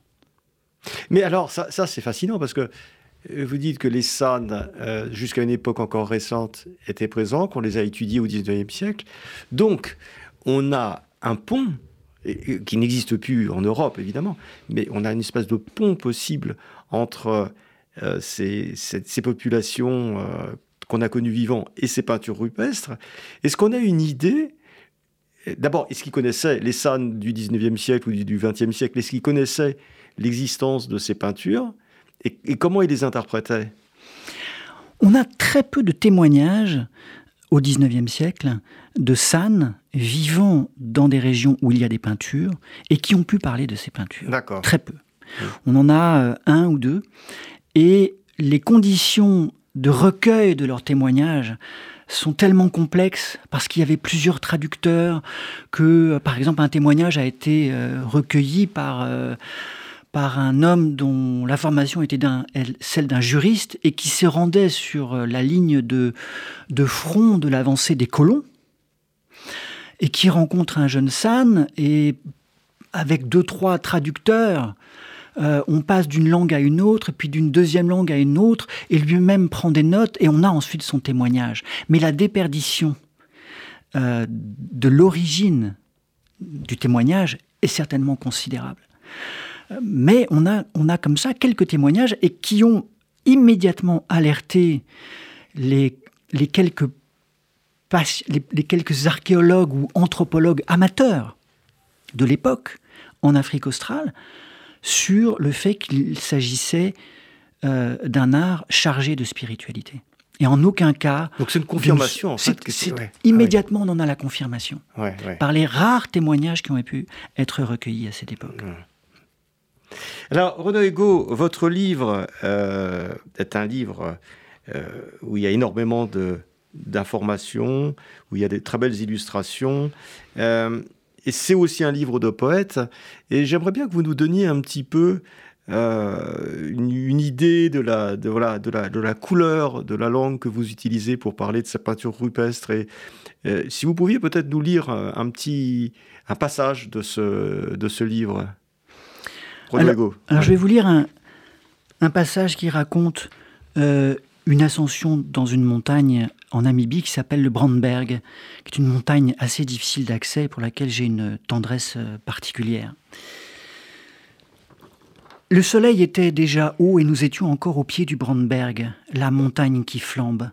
S1: Mais alors, ça, c'est fascinant parce que euh, vous dites que les sânes, euh, jusqu'à une époque encore récente, étaient présents, qu'on les a étudiés au 19e siècle. Donc, on a un pont qui n'existe plus en Europe, évidemment, mais on a une espèce de pont possible entre ces, populations qu'on a connues vivants et ces peintures rupestres. Est-ce qu'on a une idée D'abord, est-ce qu'ils connaissaient les sânes du 19e siècle ou du- du 20e siècle Est-ce qu'ils connaissaient l'existence de ces peintures et, et comment ils les interprétaient?
S2: On a très peu de témoignages au XIXe siècle de sânes vivant dans des régions où il y a des peintures et qui ont pu parler de ces peintures.
S1: D'accord.
S2: Très peu. On en a euh, un ou deux. Et les conditions de recueil de leurs témoignages sont tellement complexes parce qu'il y avait plusieurs traducteurs que, euh, par exemple, un témoignage a été euh, recueilli par, euh, par un homme dont la formation était celle d'un juriste et qui se rendait sur la ligne de, de front de l'avancée des colons et qui rencontre un jeune San et avec deux, trois traducteurs, euh, on passe d'une langue à une autre, puis d'une deuxième langue à une autre, et lui-même prend des notes, et on a ensuite son témoignage. Mais la déperdition euh, de l'origine du témoignage est certainement considérable. Euh, Mais on a, comme ça quelques témoignages et qui ont immédiatement alerté les quelques archéologues ou anthropologues amateurs de l'époque en Afrique australe sur le fait qu'il s'agissait euh, d'un art chargé de spiritualité. Et en aucun cas.
S1: Donc c'est une confirmation en fait. que ouais.
S2: immédiatement, on en a la confirmation
S1: Ah oui. Ouais, ouais.
S2: par les rares témoignages qui ont pu être recueillis à cette époque.
S1: Alors, Renaud Ego, votre livre euh, est un livre euh, où il y a énormément de- d'informations, où il y a des très belles illustrations. euh, et c'est aussi un livre de poète. Et j'aimerais bien que vous nous donniez un petit peu euh, une, idée de la, voilà, de, la, couleur de la langue que vous utilisez pour parler de sa peinture rupestre. Et euh, si vous pouviez peut-être nous lire un, un petit un passage de ce, de ce livre. Renaud
S2: Alors-. Alors je vais vous lire un, passage qui raconte euh, une ascension dans une montagne en Namibie qui s'appelle le Brandberg, qui est une montagne assez difficile d'accès pour laquelle j'ai une tendresse euh, particulière. Le soleil était déjà haut et nous étions encore au pied du Brandberg, la montagne qui flambe.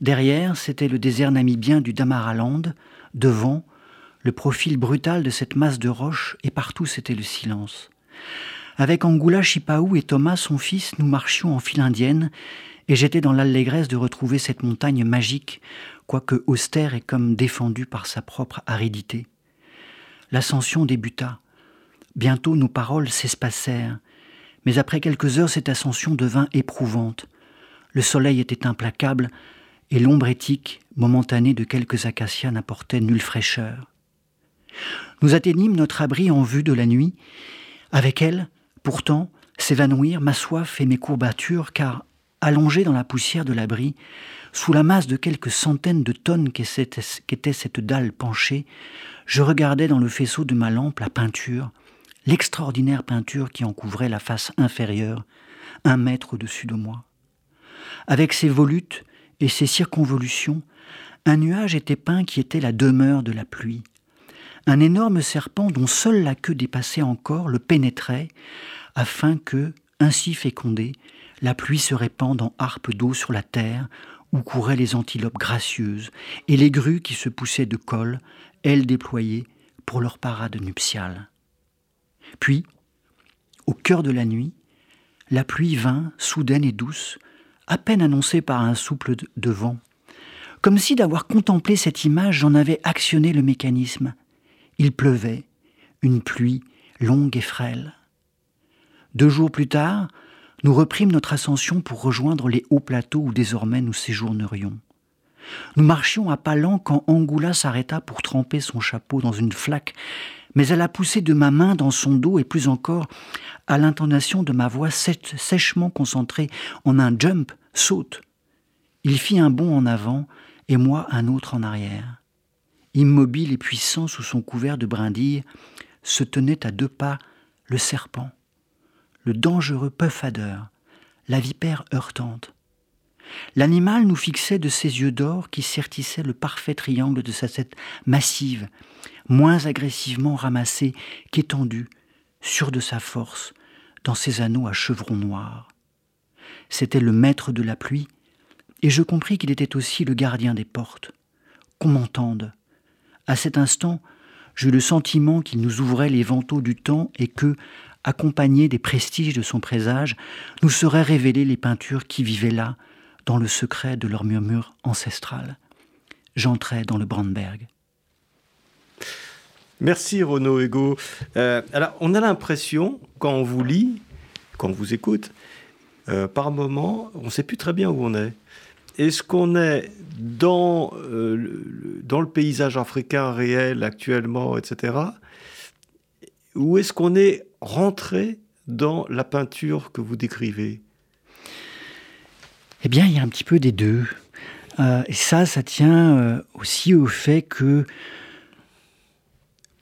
S2: Derrière, c'était le désert namibien du Damaraland. Devant, le profil brutal de cette masse de roches et partout c'était le silence. Avec Angoula Chipaou et Thomas, son fils, nous marchions en file indienne, et j'étais dans l'allégresse de retrouver cette montagne magique, quoique austère et comme défendue par sa propre aridité. L'ascension débuta. Bientôt nos paroles s'espacèrent, mais après quelques heures cette ascension devint éprouvante. Le soleil était implacable, et l'ombre éthique, momentanée de quelques acacias, n'apportait nulle fraîcheur. Nous atteignîmes notre abri en vue de la nuit, avec elle, pourtant, s'évanouir ma soif et mes courbatures, car, allongé dans la poussière de l'abri, sous la masse de quelques centaines de tonnes qu'était cette dalle penchée, je regardais dans le faisceau de ma lampe la peinture, l'extraordinaire peinture qui en couvrait la face inférieure, un mètre au-dessus de moi. Avec ses volutes et ses circonvolutions, un nuage était peint qui était la demeure de la pluie. Un énorme serpent dont seule la queue dépassait encore le pénétrait, afin que, ainsi fécondée, la pluie se répande en harpe d'eau sur la terre où couraient les antilopes gracieuses et les grues qui se poussaient de col, ailes déployées, pour leur parade nuptiale. Puis, au cœur de la nuit, la pluie vint, soudaine et douce, à peine annoncée par un souple de vent. Comme si d'avoir contemplé cette image, j'en avais actionné le mécanisme. Il pleuvait, une pluie longue et frêle. Deux jours plus tard, nous reprîmes notre ascension pour rejoindre les hauts plateaux où désormais nous séjournerions. Nous marchions à pas lents quand Angoula s'arrêta pour tremper son chapeau dans une flaque mais à la poussée de ma main dans son dos et plus encore à l'intonation de ma voix sèchement concentrée en un jump, saute. Il fit un bond en avant et moi un autre en arrière. Immobile et puissant sous son couvert de brindilles, se tenait à deux pas le serpent, le dangereux peufadeur, la vipère heurtante. L'animal nous fixait de ses yeux d'or qui sertissaient le parfait triangle de sa tête massive, moins agressivement ramassée qu'étendue, sûr de sa force, dans ses anneaux à chevrons noirs. C'était le maître de la pluie, et je compris qu'il était aussi le gardien des portes. Qu'on m'entende. À cet instant, j'eus le sentiment qu'il nous ouvrait les vantaux du temps et que, accompagnés des prestiges de son présage, nous seraient révélées les peintures qui vivaient là, dans le secret de leur murmure ancestral. J'entrai dans le Brandberg.
S1: Merci Renaud Ego. Euh, alors, on a l'impression, quand on vous lit, quand on vous écoute, euh, par moment, on ne sait plus très bien où on est. Est-ce qu'on est dans, euh, dans le paysage africain réel actuellement, etc. Ou est-ce qu'on est rentré dans la peinture que vous décrivez?
S2: Eh bien, il y a un petit peu des deux. Euh, et ça, ça tient euh, aussi au fait que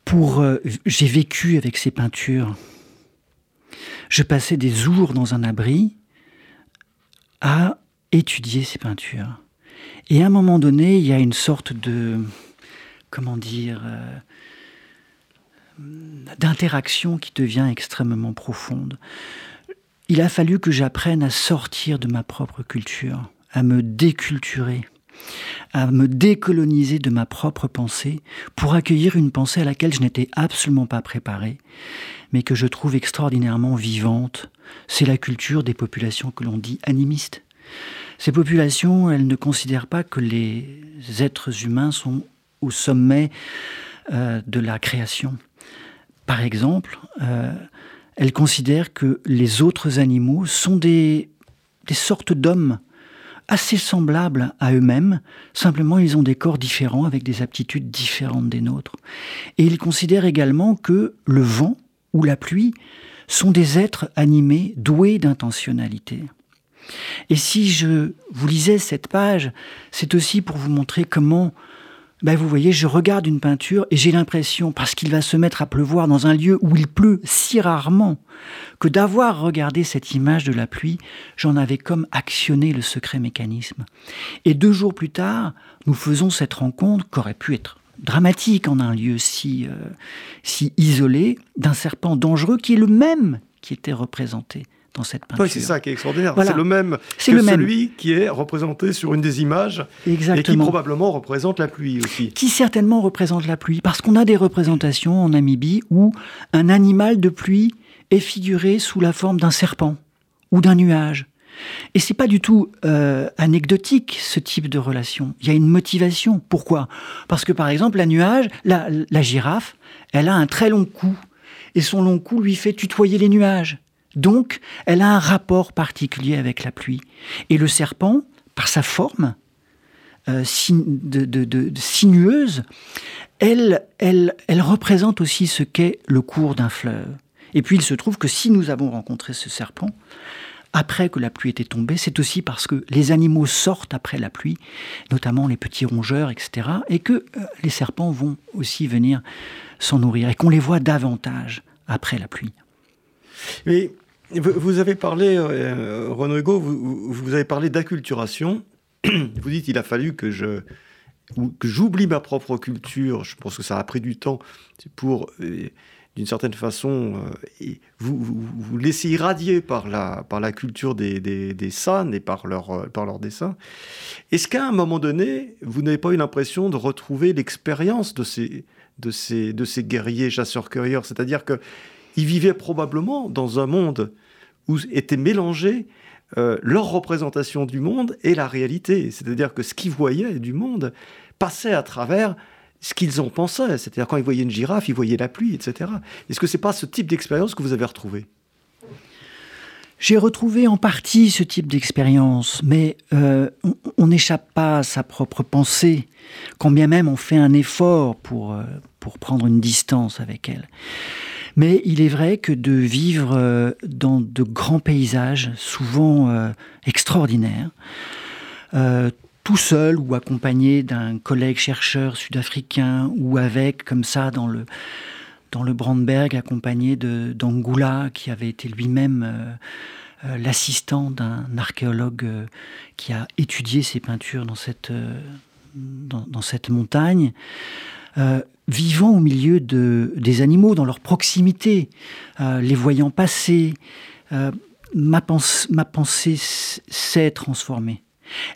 S2: pour j'ai vécu avec ces peintures. Je passais des jours dans un abri à étudier ces peintures. Et à un moment donné, il y a une sorte de, comment dire, euh, d'interaction qui devient extrêmement profonde. Il a fallu que j'apprenne à sortir de ma propre culture, à me déculturer, à me décoloniser de ma propre pensée pour accueillir une pensée à laquelle je n'étais absolument pas préparé, mais que je trouve extraordinairement vivante. C'est la culture des populations que l'on dit animistes. Ces populations, elles ne considèrent pas que les êtres humains sont au sommet euh, de la création. Par exemple, euh, elles considèrent que les autres animaux sont des, des sortes d'hommes assez semblables à eux-mêmes, simplement ils ont des corps différents avec des aptitudes différentes des nôtres. Et ils considèrent également que le vent ou la pluie sont des êtres animés doués d'intentionnalité. Et si je vous lisais cette page, c'est aussi pour vous montrer comment, ben vous voyez, je regarde une peinture et j'ai l'impression, parce qu'il va se mettre à pleuvoir dans un lieu où il pleut si rarement, que d'avoir regardé cette image de la pluie, j'en avais comme actionné le secret mécanisme. Et deux jours plus tard, nous faisons cette rencontre qui aurait pu être dramatique en un lieu si, euh, si isolé, d'un serpent dangereux qui est le même qui était représenté dans cette peinture.
S1: Oui, c'est ça qui est extraordinaire. C'est le même que le celui qui est représenté sur une des images Exactement. et qui probablement représente la pluie aussi.
S2: Qui certainement représente la pluie, parce qu'on a des représentations en Namibie où un animal de pluie est figuré sous la forme d'un serpent ou d'un nuage. Et c'est pas du tout euh, anecdotique ce type de relation. Il y a une motivation. Pourquoi? Parce que par exemple, la nuage, la, la girafe, elle a un très long cou et son long cou lui fait tutoyer les nuages. Donc, elle a un rapport particulier avec la pluie. Et le serpent, par sa forme euh, sinueuse, elle représente aussi ce qu'est le cours d'un fleuve. Et puis, il se trouve que si nous avons rencontré ce serpent, après que la pluie était tombée, c'est aussi parce que les animaux sortent après la pluie, notamment les petits rongeurs, etc., et que euh, les serpents vont aussi venir s'en nourrir, et qu'on les voit davantage après la pluie.
S1: Mais vous avez parlé, euh, Renaud Hugo, vous, avez parlé d'acculturation. Vous dites qu'il a fallu que je que j'oublie ma propre culture. Je pense que ça a pris du temps pour, euh, d'une certaine façon, euh, vous, vous, laisser irradier par la, par la culture des, des, des et par leur, par leur dessin. Est-ce qu'à un moment donné, vous n'avez pas eu l'impression de retrouver l'expérience de ces, de, ces, de ces guerriers chasseurs-cueilleurs? C'est-à-dire que ils vivaient probablement dans un monde où étaient mélangés euh, leur représentation du monde et la réalité. C'est-à-dire que ce qu'ils voyaient du monde passait à travers ce qu'ils en pensaient. C'est-à-dire quand ils voyaient une girafe, ils voyaient la pluie, etc. Est-ce que c'est pas ce type d'expérience que vous avez retrouvé
S2: J'ai retrouvé en partie ce type d'expérience, mais euh, on n'échappe pas à sa propre pensée, quand bien même on fait un effort pour, euh, pour prendre une distance avec elle. Mais il est vrai que de vivre euh, dans de grands paysages, souvent extraordinaires, tout seul ou accompagné d'un collègue chercheur sud-africain ou avec, comme ça, dans le, dans le Brandberg, accompagné d'Angoula, qui avait été lui-même euh, euh, l'assistant d'un archéologue euh, qui a étudié ces peintures dans cette, dans, cette montagne. Vivant au milieu de, des animaux, dans leur proximité, les voyant passer, ma, ma pensée s'est transformée.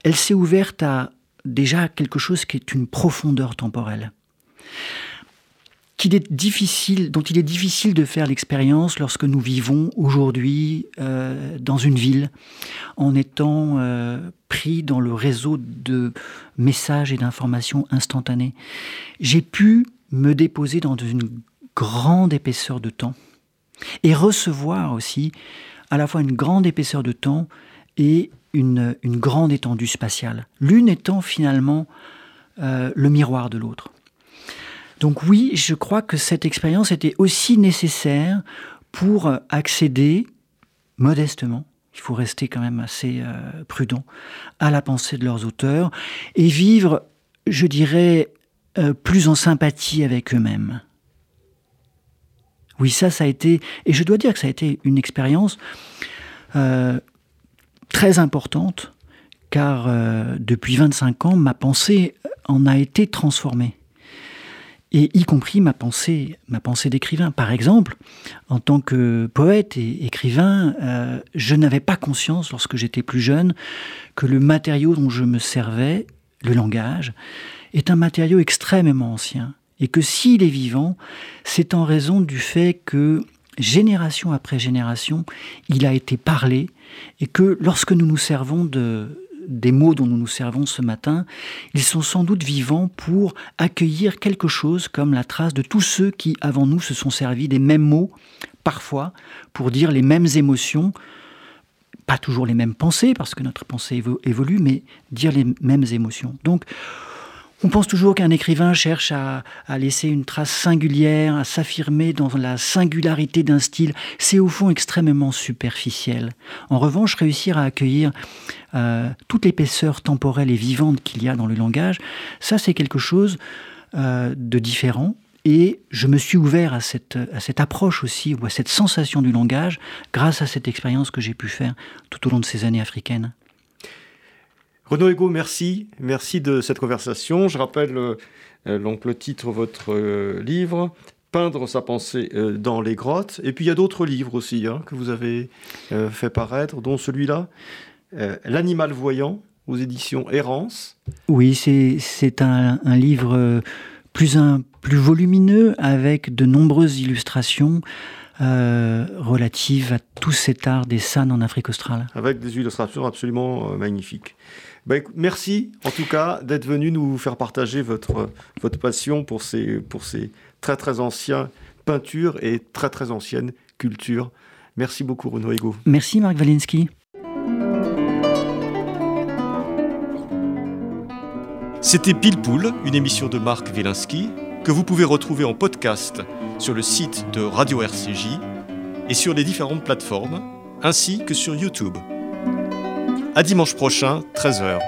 S2: Elle s'est ouverte à déjà quelque chose qui est une profondeur temporelle qu'il est difficile, dont il est difficile de faire l'expérience lorsque nous vivons aujourd'hui euh, dans une ville, en étant euh, pris dans le réseau de messages et d'informations instantanées. J'ai pu me déposer dans une grande épaisseur de temps et recevoir aussi à la fois une grande épaisseur de temps et une, une grande étendue spatiale, l'une étant finalement euh, le miroir de l'autre. Donc oui, je crois que cette expérience était aussi nécessaire pour accéder modestement, il faut rester quand même assez euh, prudent, à la pensée de leurs auteurs et vivre, je dirais, euh, plus en sympathie avec eux-mêmes. Oui, ça, ça a été, et je dois dire que ça a été une expérience euh, très importante, car depuis 25 ans, ma pensée en a été transformée et y compris ma pensée, ma pensée d'écrivain. Par exemple, en tant que poète et écrivain, euh, je n'avais pas conscience, lorsque j'étais plus jeune, que le matériau dont je me servais, le langage, est un matériau extrêmement ancien, et que s'il est vivant, c'est en raison du fait que génération après génération, il a été parlé, et que lorsque nous nous servons de, des mots dont nous nous servons ce matin, ils sont sans doute vivants pour accueillir quelque chose comme la trace de tous ceux qui, avant nous, se sont servis des mêmes mots, parfois, pour dire les mêmes émotions, pas toujours les mêmes pensées, parce que notre pensée évolue, mais dire les mêmes émotions. Donc, on pense toujours qu'un écrivain cherche à, laisser une trace singulière, à s'affirmer dans la singularité d'un style. C'est au fond extrêmement superficiel. En revanche, réussir à accueillir euh, toute l'épaisseur temporelle et vivante qu'il y a dans le langage, ça c'est quelque chose euh, de différent. Et je me suis ouvert à cette, à cette approche aussi, ou à cette sensation du langage, grâce à cette expérience que j'ai pu faire tout au long de ces années africaines.
S1: Renaud Ego, merci. Merci de cette conversation. Je rappelle euh, euh, donc le titre de votre euh, livre, Peindre sa pensée dans les grottes. Et puis il y a d'autres livres aussi hein, que vous avez fait paraître, dont celui-là, L'animal voyant, aux éditions Errance.
S2: Oui, c'est un, un, livre plus, un, plus volumineux avec de nombreuses illustrations. relatives à tout cet art des sans en Afrique australe.
S1: Avec des illustrations absolument magnifiques. Bah, merci en tout cas d'être venu nous faire partager votre, votre passion pour ces, pour ces très très anciennes peintures et très très anciennes cultures. Merci beaucoup Renaud Ego.
S2: Merci Marc Walensky.
S1: C'était Pile Poule, une émission de Marc Wielinski que vous pouvez retrouver en podcast sur le site de Radio RCJ et sur les différentes plateformes, ainsi que sur YouTube. À dimanche prochain, 13h.